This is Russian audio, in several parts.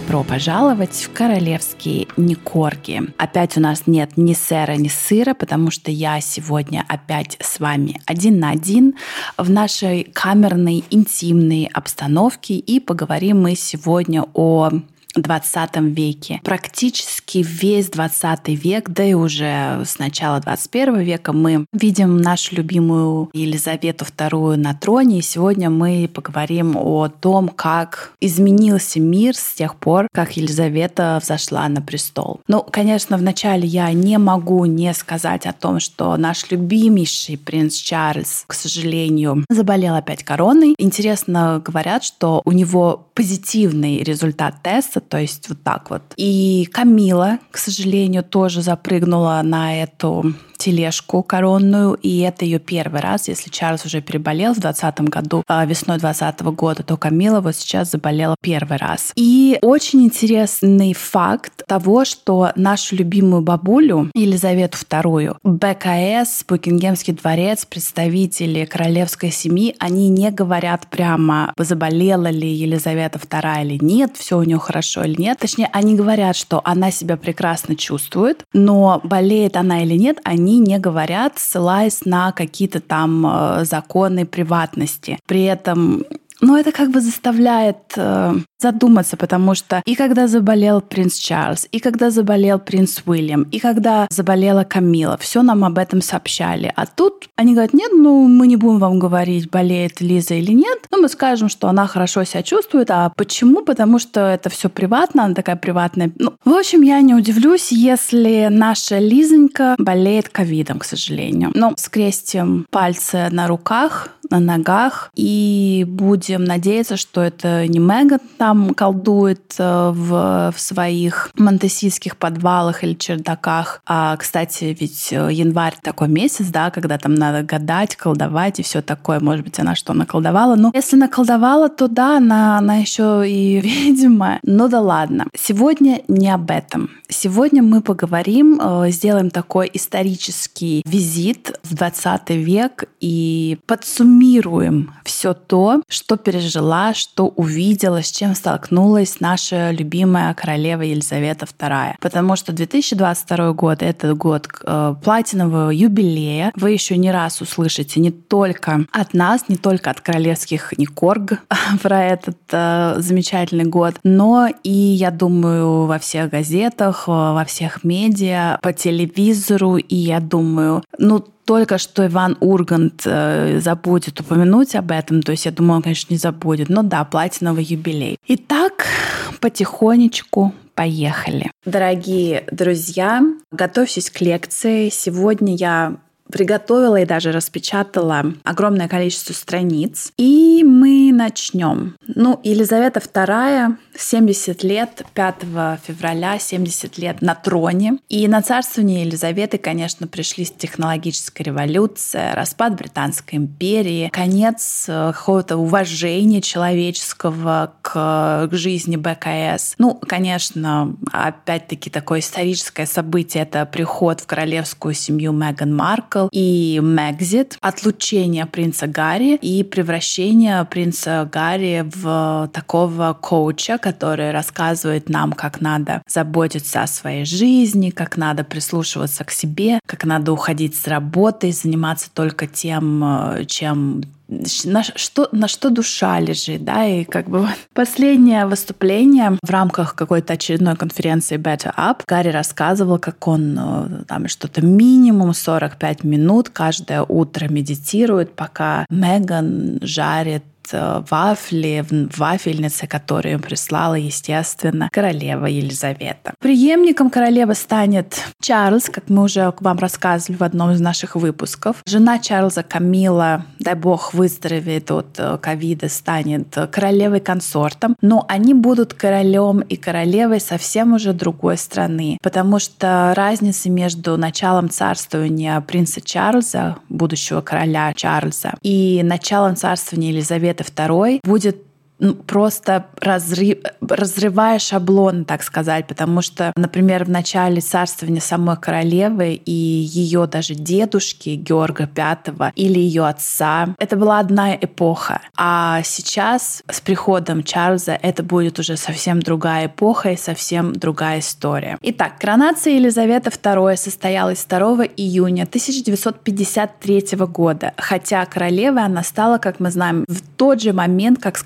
Добро пожаловать в королевские Никорги. Опять у нас нет ни сэра, ни сыра, потому что я сегодня опять с вами один на один в нашей камерной интимной обстановке и поговорим мы сегодня о 20 веке. Практически весь 20 век, да и уже с начала 21 века мы видим нашу любимую Елизавету II на троне. И сегодня мы поговорим о том, как изменился мир с тех пор, как Елизавета взошла на престол. Ну, конечно, вначале я не могу не сказать о том, что наш любимейший принц Чарльз, к сожалению, заболел опять короной. Интересно говорят, что у него позитивный результат теста, то есть вот так вот. И Камила, к сожалению, тоже запрыгнула на эту тележку коронную, и это ее первый раз. Если Чарльз уже переболел в 2020 году, а весной 2020 года, то Камила вот сейчас заболела первый раз. И очень интересный факт того, что нашу любимую бабулю Елизавету II, БКС, Букингемский дворец, представители королевской семьи, они не говорят прямо, заболела ли Елизавета II или нет, все у нее хорошо или нет. Точнее, они говорят, что она себя прекрасно чувствует, но болеет она или нет, они они не говорят, ссылаясь на какие-то там э, законы приватности. При этом но это как бы заставляет э, задуматься, потому что и когда заболел принц Чарльз, и когда заболел принц Уильям, и когда заболела Камила, все нам об этом сообщали. А тут они говорят, нет, ну мы не будем вам говорить, болеет Лиза или нет, но мы скажем, что она хорошо себя чувствует. А почему? Потому что это все приватно, она такая приватная. Ну, в общем, я не удивлюсь, если наша Лизонька болеет ковидом, к сожалению. Но скрестим пальцы на руках, на ногах и будем надеяться, что это не Меган там колдует э, в, в своих монтесийских подвалах или чердаках. А, кстати, ведь э, январь такой месяц, да, когда там надо гадать, колдовать и все такое. Может быть, она что наколдовала. Но если наколдовала, то да, она, она еще и ведьма. Ну да ладно. Сегодня не об этом. Сегодня мы поговорим, э, сделаем такой исторический визит в 20 век и подсуммируем суммируем все то, что пережила, что увидела, с чем столкнулась наша любимая королева Елизавета II. Потому что 2022 год — это год э, платинового юбилея. Вы еще не раз услышите не только от нас, не только от королевских Никорг про этот э, замечательный год, но и, я думаю, во всех газетах, э, во всех медиа, по телевизору, и я думаю, ну, только что Иван Ургант э, забудет упомянуть об этом, то есть я думаю, он, конечно, не забудет, но да, платиновый юбилей. Итак, потихонечку поехали. Дорогие друзья, готовьтесь к лекции. Сегодня я приготовила и даже распечатала огромное количество страниц. И мы начнем. Ну, Елизавета II 70 лет, 5 февраля 70 лет на троне. И на царствование Елизаветы, конечно, пришлись технологическая революция, распад Британской империи, конец э, какого-то уважения человеческого к, к жизни БКС. Ну, конечно, опять-таки такое историческое событие — это приход в королевскую семью Меган Маркл и Мэгзит, отлучение принца Гарри и превращение принца Гарри в такого коуча, который рассказывает нам, как надо заботиться о своей жизни, как надо прислушиваться к себе, как надо уходить с работы, заниматься только тем, э, чем на что, на что душа лежит, да, и как бы последнее выступление в рамках какой-то очередной конференции Better Up Гарри рассказывал, как он э, там что-то минимум 45 минут каждое утро медитирует, пока Меган жарит вафли в вафельнице, которую им прислала, естественно, королева Елизавета. Преемником королевы станет Чарльз, как мы уже вам рассказывали в одном из наших выпусков. Жена Чарльза Камила, дай бог выздоровеет от э, ковида, станет королевой-консортом, но они будут королем и королевой совсем уже другой страны, потому что разница между началом царствования принца Чарльза, будущего короля Чарльза, и началом царствования Елизаветы Елизаветы II будет просто разрыв, разрывая шаблон, так сказать, потому что, например, в начале царствования самой королевы и ее даже дедушки Георга V или ее отца, это была одна эпоха. А сейчас с приходом Чарльза это будет уже совсем другая эпоха и совсем другая история. Итак, коронация Елизаветы II состоялась 2 июня 1953 года, хотя королевой она стала, как мы знаем, в тот же момент, как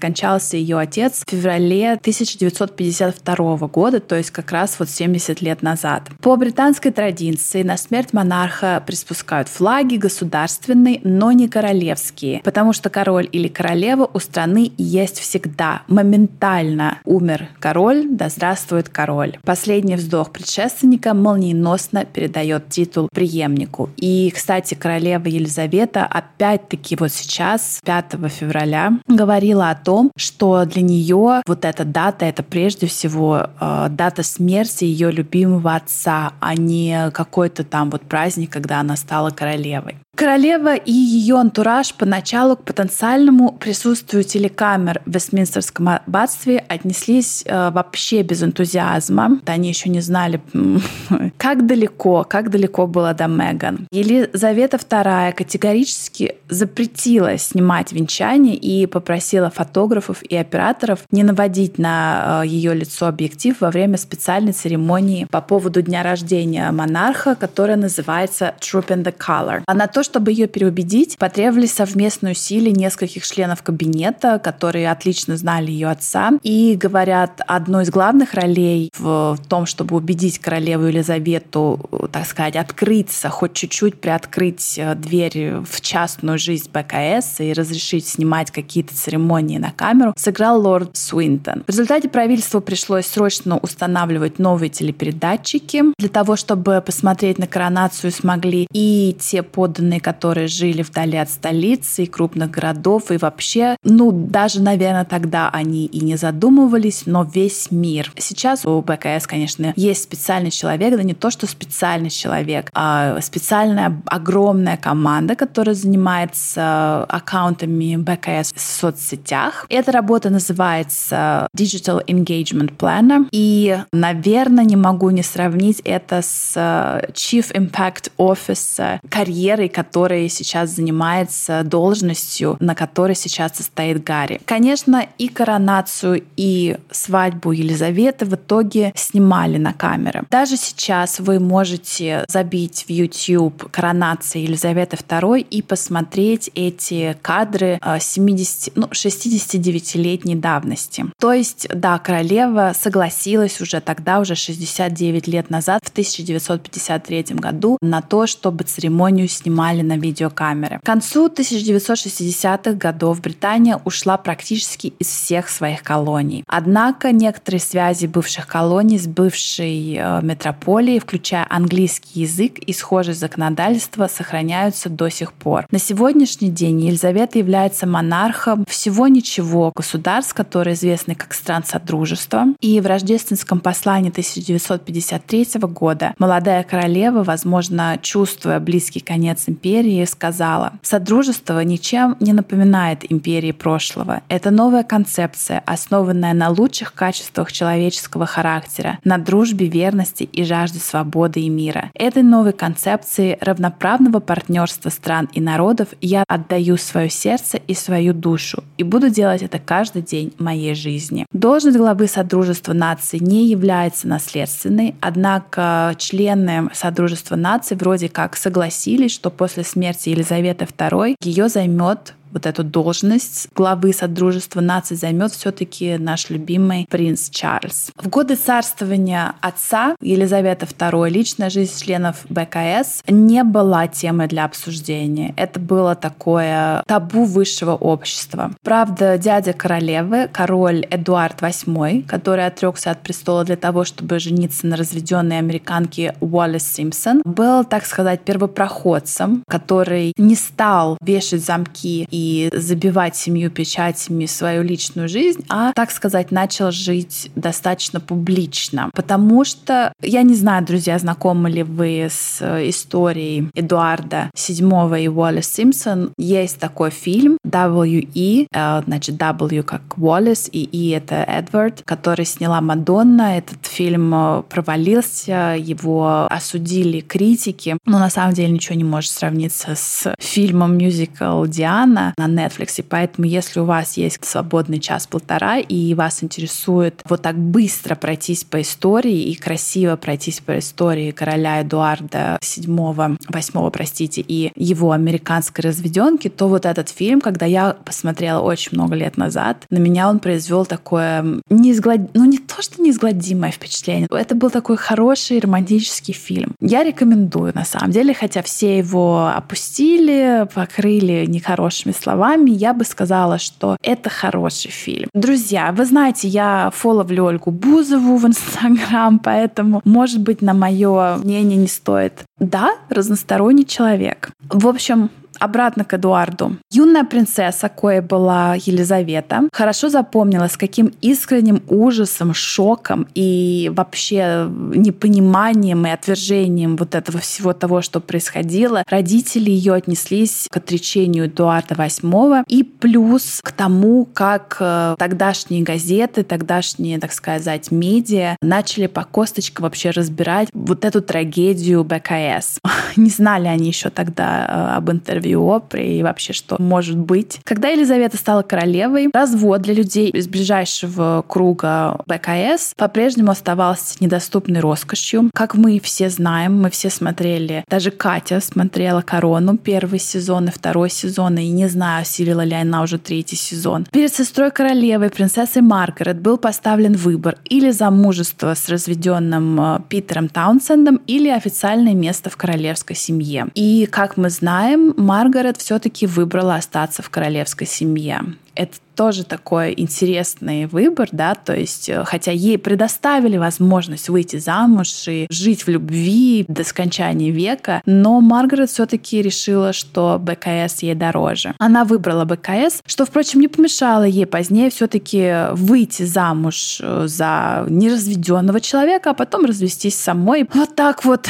скончался ее отец в феврале 1952 года, то есть как раз вот 70 лет назад. По британской традиции на смерть монарха приспускают флаги государственные, но не королевские, потому что король или королева у страны есть всегда. Моментально умер король, да здравствует король. Последний вздох предшественника молниеносно передает титул преемнику. И, кстати, королева Елизавета опять-таки вот сейчас, 5 февраля, говорила о том, что для нее вот эта дата — это прежде всего э, дата смерти ее любимого отца, а не какой-то там вот праздник, когда она стала королевой. Королева и ее антураж поначалу к потенциальному присутствию телекамер в Вестминстерском аббатстве отнеслись э, вообще без энтузиазма. Они еще не знали, как далеко, как далеко было до Меган. Елизавета II категорически запретила снимать венчание и попросила фотографов и операторов не наводить на э, ее лицо объектив во время специальной церемонии по поводу дня рождения монарха, которая называется Troop in the Color. А на то, чтобы ее переубедить, потребовались совместные усилия нескольких членов кабинета, которые отлично знали ее отца. И говорят, одной из главных ролей в том, чтобы убедить королеву Елизавету, так сказать, открыться, хоть чуть-чуть приоткрыть э, дверь в частную жизнь БКС и разрешить снимать какие-то церемонии на камеру, сыграл лорд Суинтон. В результате правительству пришлось срочно устанавливать новые телепередатчики для того, чтобы посмотреть на коронацию смогли и те подданные женщины, которые жили вдали от столицы и крупных городов, и вообще, ну, даже, наверное, тогда они и не задумывались, но весь мир. Сейчас у БКС, конечно, есть специальный человек, да не то, что специальный человек, а специальная огромная команда, которая занимается аккаунтами БКС в соцсетях. Эта работа называется Digital Engagement Planner, и, наверное, не могу не сравнить это с Chief Impact Office карьерой, который сейчас занимается должностью, на которой сейчас состоит Гарри. Конечно, и коронацию, и свадьбу Елизаветы в итоге снимали на камеры. Даже сейчас вы можете забить в YouTube коронация Елизаветы II и посмотреть эти кадры 70, э, ну, 69-летней давности. То есть, да, королева согласилась уже тогда, уже 69 лет назад, в 1953 году, на то, чтобы церемонию снимали снимали на видеокамеры. К концу 1960-х годов Британия ушла практически из всех своих колоний. Однако некоторые связи бывших колоний с бывшей э, метрополией, включая английский язык и схожее законодательство, сохраняются до сих пор. На сегодняшний день Елизавета является монархом всего ничего государств, которые известны как стран Содружества. И в рождественском послании 1953 года молодая королева, возможно, чувствуя близкий конец империи, империи сказала, «Содружество ничем не напоминает империи прошлого. Это новая концепция, основанная на лучших качествах человеческого характера, на дружбе, верности и жажде свободы и мира. Этой новой концепции равноправного партнерства стран и народов я отдаю свое сердце и свою душу, и буду делать это каждый день моей жизни». Должность главы Содружества наций не является наследственной, однако члены Содружества наций вроде как согласились, что после после смерти Елизаветы II ее займет вот эту должность главы Содружества наций займет все-таки наш любимый принц Чарльз. В годы царствования отца Елизаветы II личная жизнь членов БКС не была темой для обсуждения. Это было такое табу высшего общества. Правда, дядя королевы, король Эдуард VIII, который отрекся от престола для того, чтобы жениться на разведенной американке Уоллес Симпсон, был, так сказать, первопроходцем, который не стал вешать замки и забивать семью печатями свою личную жизнь, а, так сказать, начал жить достаточно публично. Потому что, я не знаю, друзья, знакомы ли вы с историей Эдуарда VII и Уоллес Симпсон. Есть такой фильм W.E., э, значит, W как Уоллес, и E это Эдвард, который сняла Мадонна. Этот фильм э, провалился, его осудили критики, но на самом деле ничего не может сравниться с фильмом мюзикл Диана на Netflix. Поэтому, если у вас есть свободный час-полтора и вас интересует вот так быстро пройтись по истории и красиво пройтись по истории короля Эдуарда VII, VIII, простите, и его американской разведенки, то вот этот фильм, когда я посмотрела очень много лет назад, на меня он произвел такое неизглад... ну не то, что неизгладимое впечатление, это был такой хороший романтический фильм. Я рекомендую, на самом деле, хотя все его опустили, покрыли нехорошими словами, я бы сказала, что это хороший фильм. Друзья, вы знаете, я фоловлю Ольгу Бузову в Инстаграм, поэтому, может быть, на мое мнение не стоит. Да, разносторонний человек. В общем, Обратно к Эдуарду. Юная принцесса, кое была Елизавета, хорошо запомнила, с каким искренним ужасом, шоком и вообще непониманием и отвержением вот этого всего того, что происходило, родители ее отнеслись к отречению Эдуарда VIII и плюс к тому, как э, тогдашние газеты, тогдашние, так сказать, медиа начали по косточкам вообще разбирать вот эту трагедию БКС. Не знали они еще тогда э, об интервью интервью Опре и вообще что может быть. Когда Елизавета стала королевой, развод для людей из ближайшего круга БКС по-прежнему оставался недоступной роскошью. Как мы все знаем, мы все смотрели, даже Катя смотрела «Корону» первый сезон и второй сезон, и не знаю, осилила ли она уже третий сезон. Перед сестрой королевы, принцессой Маргарет, был поставлен выбор или замужество с разведенным э, Питером Таунсендом, или официальное место в королевской семье. И, как мы знаем, Маргарет все-таки выбрала остаться в королевской семье. Это тоже такой интересный выбор, да, то есть, э, хотя ей предоставили возможность выйти замуж и жить в любви до скончания века, но Маргарет все-таки решила, что БКС ей дороже. Она выбрала БКС, что, впрочем, не помешало ей позднее все-таки выйти замуж э, за неразведенного человека, а потом развестись самой. Вот так вот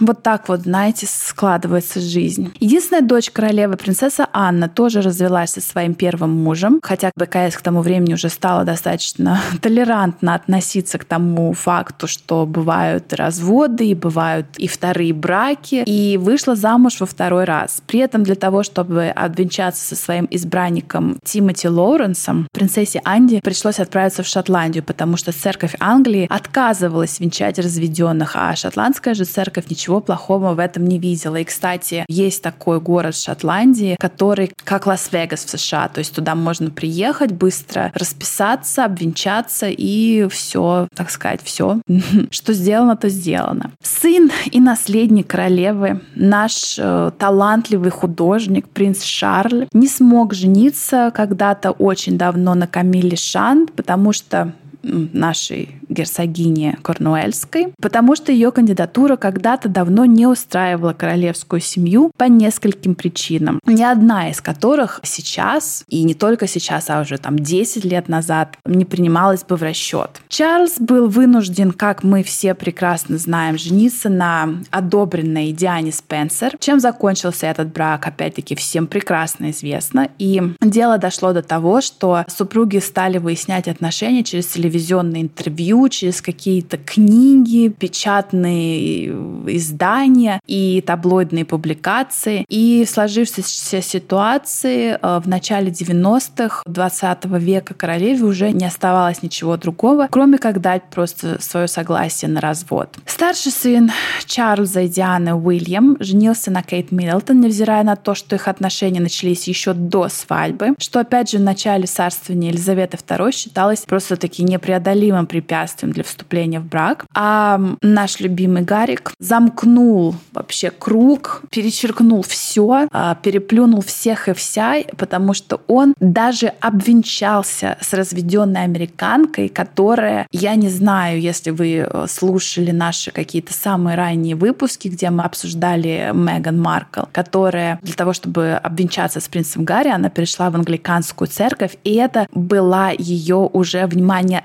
вот так вот, знаете, складывается жизнь. Единственная дочь королевы, принцесса Анна, тоже развелась со своим первым мужем, хотя БКС к тому времени уже стала достаточно толерантно относиться к тому факту, что бывают разводы и бывают и вторые браки, и вышла замуж во второй раз. При этом для того, чтобы обвенчаться со своим избранником Тимоти Лоуренсом, принцессе Анди пришлось отправиться в Шотландию, потому что церковь Англии отказывалась венчать разведенных, а шотландская же церковь ничего плохого в этом не видела. И, кстати, есть такой город в Шотландии, который как Лас-Вегас в США. То есть туда можно приехать быстро, расписаться, обвенчаться и все, так сказать, все, что сделано, то сделано. Сын и наследник королевы, наш э, талантливый художник, принц Шарль, не смог жениться когда-то очень давно на Камиле Шанд, потому что нашей герцогине Корнуэльской, потому что ее кандидатура когда-то давно не устраивала королевскую семью по нескольким причинам, ни одна из которых сейчас, и не только сейчас, а уже там 10 лет назад, не принималась бы в расчет. Чарльз был вынужден, как мы все прекрасно знаем, жениться на одобренной Диане Спенсер. Чем закончился этот брак, опять-таки, всем прекрасно известно. И дело дошло до того, что супруги стали выяснять отношения через телевизионные интервью, через какие-то книги, печатные издания и таблоидные публикации. И в сложившейся ситуации э, в начале 90-х 20 века королеве уже не оставалось ничего другого, кроме как дать просто свое согласие на развод. Старший сын Чарльза и Дианы Уильям женился на Кейт Миддлтон, невзирая на то, что их отношения начались еще до свадьбы, что опять же в начале царствования Елизаветы II считалось просто-таки непреодолимым препятствием для вступления в брак. А наш любимый Гарик замкнул вообще круг, перечеркнул все, а, переплюнул всех и вся, потому что он даже обвенчался с разведенной американкой, которая, я не знаю, если вы э, слушали наши какие-то самые ранние выпуски, где мы обсуждали Меган Маркл, которая для того, чтобы обвенчаться с принцем Гарри, она перешла в англиканскую церковь, и это была ее уже, внимание,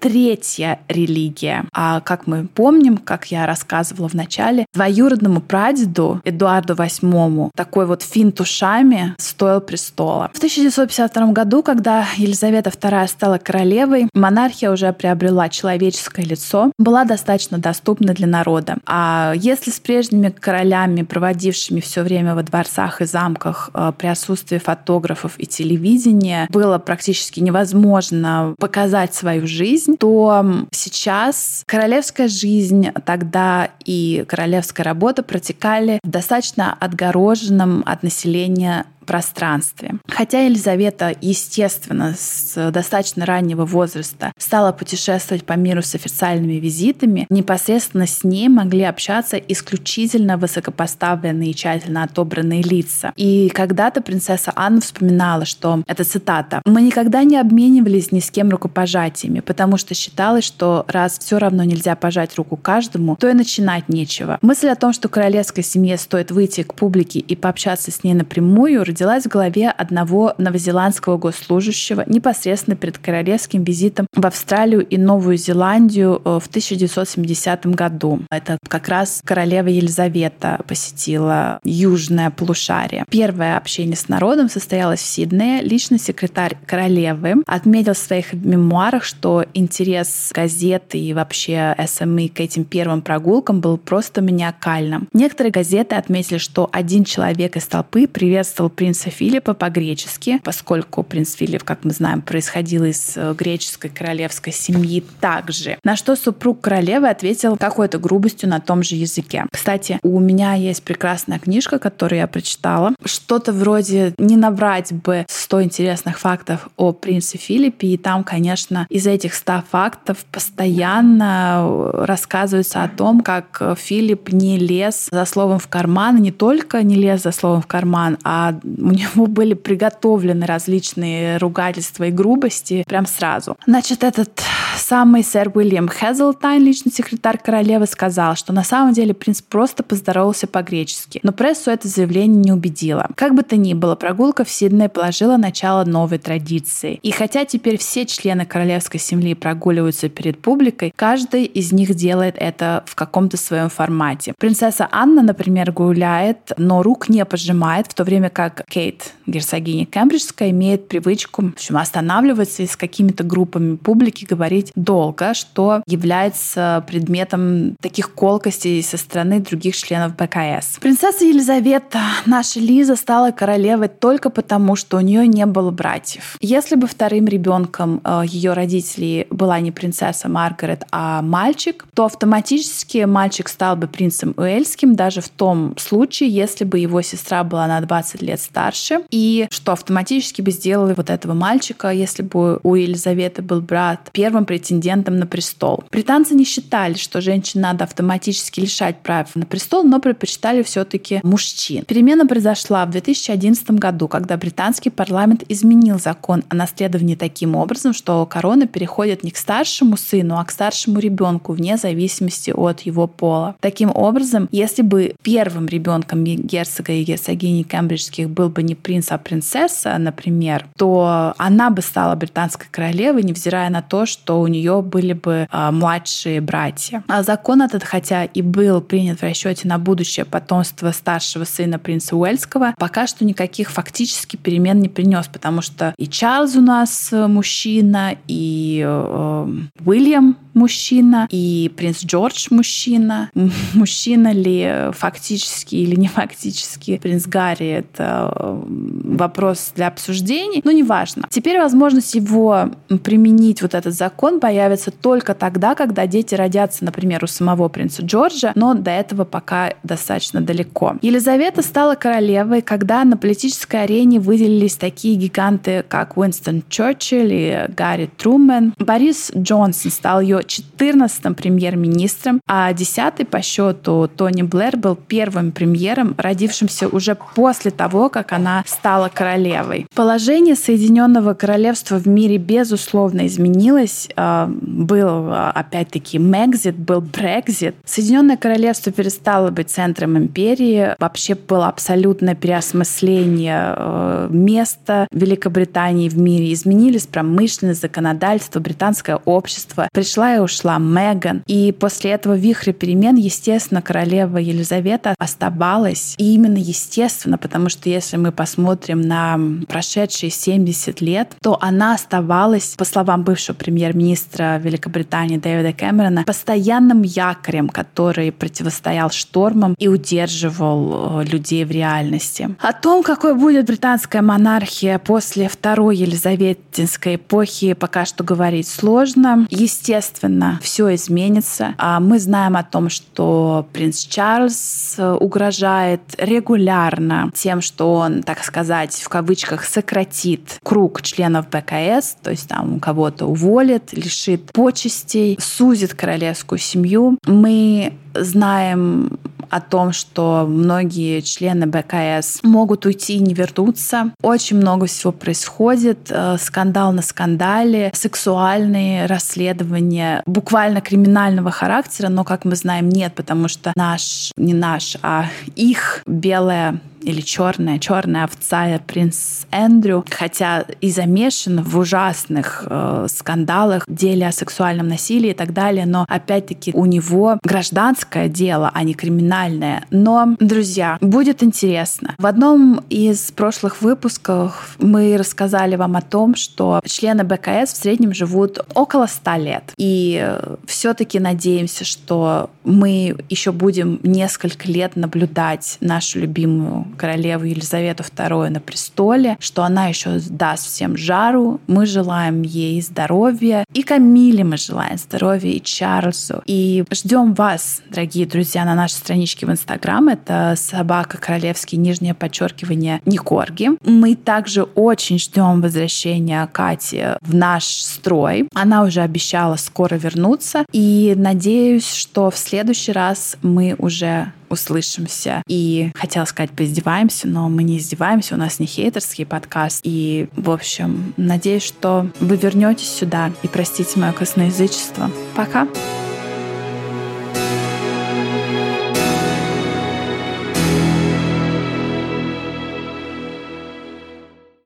третья религия. А как мы помним, как я рассказывала в начале, двоюродному прадеду Эдуарду VIII такой вот финт ушами стоил престола. В 1952 году, когда Елизавета II стала королевой, монархия уже приобрела человеческое лицо, была достаточно доступна для народа. А если с прежними королями, проводившими все время во дворцах и замках э, при отсутствии фотографов и телевидения, было практически невозможно показать свою жизнь, жизнь, то сейчас королевская жизнь тогда и королевская работа протекали в достаточно отгороженном от населения пространстве. Хотя Елизавета, естественно, с достаточно раннего возраста стала путешествовать по миру с официальными визитами, непосредственно с ней могли общаться исключительно высокопоставленные и тщательно отобранные лица. И когда-то принцесса Анна вспоминала, что, это цитата, «Мы никогда не обменивались ни с кем рукопожатиями, потому что считалось, что раз все равно нельзя пожать руку каждому, то и начинать нечего. Мысль о том, что королевской семье стоит выйти к публике и пообщаться с ней напрямую, родилась в голове одного новозеландского госслужащего непосредственно перед королевским визитом в Австралию и Новую Зеландию э, в 1970 году. Это как раз королева Елизавета посетила южное полушарие. Первое общение с народом состоялось в Сиднее. Личный секретарь королевы отметил в своих мемуарах, что интерес газеты и вообще СМИ к этим первым прогулкам был просто маниакальным. Некоторые газеты отметили, что один человек из толпы приветствовал принца Филиппа по-гречески, поскольку принц Филипп, как мы знаем, происходил из э, греческой королевской семьи также. На что супруг королевы ответил какой-то грубостью на том же языке. Кстати, у меня есть прекрасная книжка, которую я прочитала. Что-то вроде «Не набрать бы 100 интересных фактов о принце Филиппе», и там, конечно, из этих 100 фактов постоянно рассказывается о том, как Филипп не лез за словом в карман, не только не лез за словом в карман, а у него были приготовлены различные ругательства и грубости прям сразу. Значит, этот самый сэр Уильям Хезлтайн, личный секретарь королевы, сказал, что на самом деле принц просто поздоровался по-гречески. Но прессу это заявление не убедило. Как бы то ни было, прогулка в Сиднее положила начало новой традиции. И хотя теперь все члены королевской семьи прогуливаются перед публикой, каждый из них делает это в каком-то своем формате. Принцесса Анна, например, гуляет, но рук не пожимает, в то время как Кейт, герцогиня Кембриджская, имеет привычку в общем, останавливаться и с какими-то группами публики говорить долго, что является предметом таких колкостей со стороны других членов БКС. Принцесса Елизавета, наша Лиза, стала королевой только потому, что у нее не было братьев. Если бы вторым ребенком э, ее родителей была не принцесса Маргарет, а мальчик, то автоматически мальчик стал бы принцем Уэльским даже в том случае, если бы его сестра была на 20 лет старше, и что автоматически бы сделали вот этого мальчика, если бы у Елизаветы был брат, первым претендентом на престол. Британцы не считали, что женщин надо автоматически лишать прав на престол, но предпочитали все-таки мужчин. Перемена произошла в 2011 году, когда британский парламент изменил закон о наследовании таким образом, что корона переходит не к старшему сыну, а к старшему ребенку вне зависимости от его пола. Таким образом, если бы первым ребенком герцога и герцогини кембриджских был бы не принц, а принцесса, например, то она бы стала британской королевой, невзирая на то, что у нее были бы э, младшие братья. А закон этот, хотя и был принят в расчете на будущее потомство старшего сына принца Уэльского, пока что никаких фактически перемен не принес, потому что и Чарльз у нас мужчина, и э, Уильям мужчина, и принц Джордж мужчина. Мужчина ли фактически или не фактически принц Гарри — это э, вопрос для обсуждений, но неважно. Теперь возможность его применить вот этот закон трон появится только тогда, когда дети родятся, например, у самого принца Джорджа, но до этого пока достаточно далеко. Елизавета стала королевой, когда на политической арене выделились такие гиганты, как Уинстон Черчилль и Гарри Трумэн. Борис Джонсон стал ее 14-м премьер-министром, а 10-й по счету Тони Блэр был первым премьером, родившимся уже после того, как она стала королевой. Положение Соединенного Королевства в мире безусловно изменилось. Был, опять-таки, Мегзит, был Брекзит. Соединенное Королевство перестало быть центром империи. Вообще было абсолютное переосмысление а, места Великобритании в мире. Изменились промышленность, законодательство, британское общество. Пришла и ушла Меган. И после этого вихря перемен, естественно, королева Елизавета оставалась. И именно естественно, потому что если мы посмотрим на прошедшие 70 лет, то она оставалась, по словам бывшего премьер-министра Великобритании Дэвида Кэмерона, постоянным якорем, который противостоял штормам и удерживал э, людей в реальности. О том, какой будет британская монархия после второй Елизаветинской эпохи, пока что говорить сложно. Естественно, все изменится. А мы знаем о том, что принц Чарльз э, угрожает регулярно тем, что он, так сказать, в кавычках сократит круг членов БКС, то есть там кого-то уволит, лишит почестей, сузит королевскую семью. Мы знаем о том, что многие члены БКС могут уйти и не вернуться. Очень много всего происходит. Э, скандал на скандале, сексуальные расследования, буквально криминального характера, но, как мы знаем, нет, потому что наш, не наш, а их белая или черная, черная овца принц Эндрю, хотя и замешан в ужасных э, скандалах, деле о сексуальном насилии и так далее, но опять-таки у него гражданское дело, а не криминальное. Но, друзья, будет интересно. В одном из прошлых выпусков мы рассказали вам о том, что члены БКС в среднем живут около 100 лет. И э, все-таки надеемся, что мы еще будем несколько лет наблюдать нашу любимую королеву Елизавету II на престоле, что она еще даст всем жару. Мы желаем ей здоровья. И Камиле мы желаем здоровья, и Чарльзу. И ждем вас, дорогие друзья, на нашей страничке в Инстаграм. Это собака королевский, нижнее подчеркивание Никорги. Мы также очень ждем возвращения Кати в наш строй. Она уже обещала скоро вернуться. И надеюсь, что в следующий раз мы уже услышимся. И хотела сказать, поиздеваемся, но мы не издеваемся, у нас не хейтерский подкаст. И, в общем, надеюсь, что вы вернетесь сюда и простите мое косноязычество. Пока! Пока!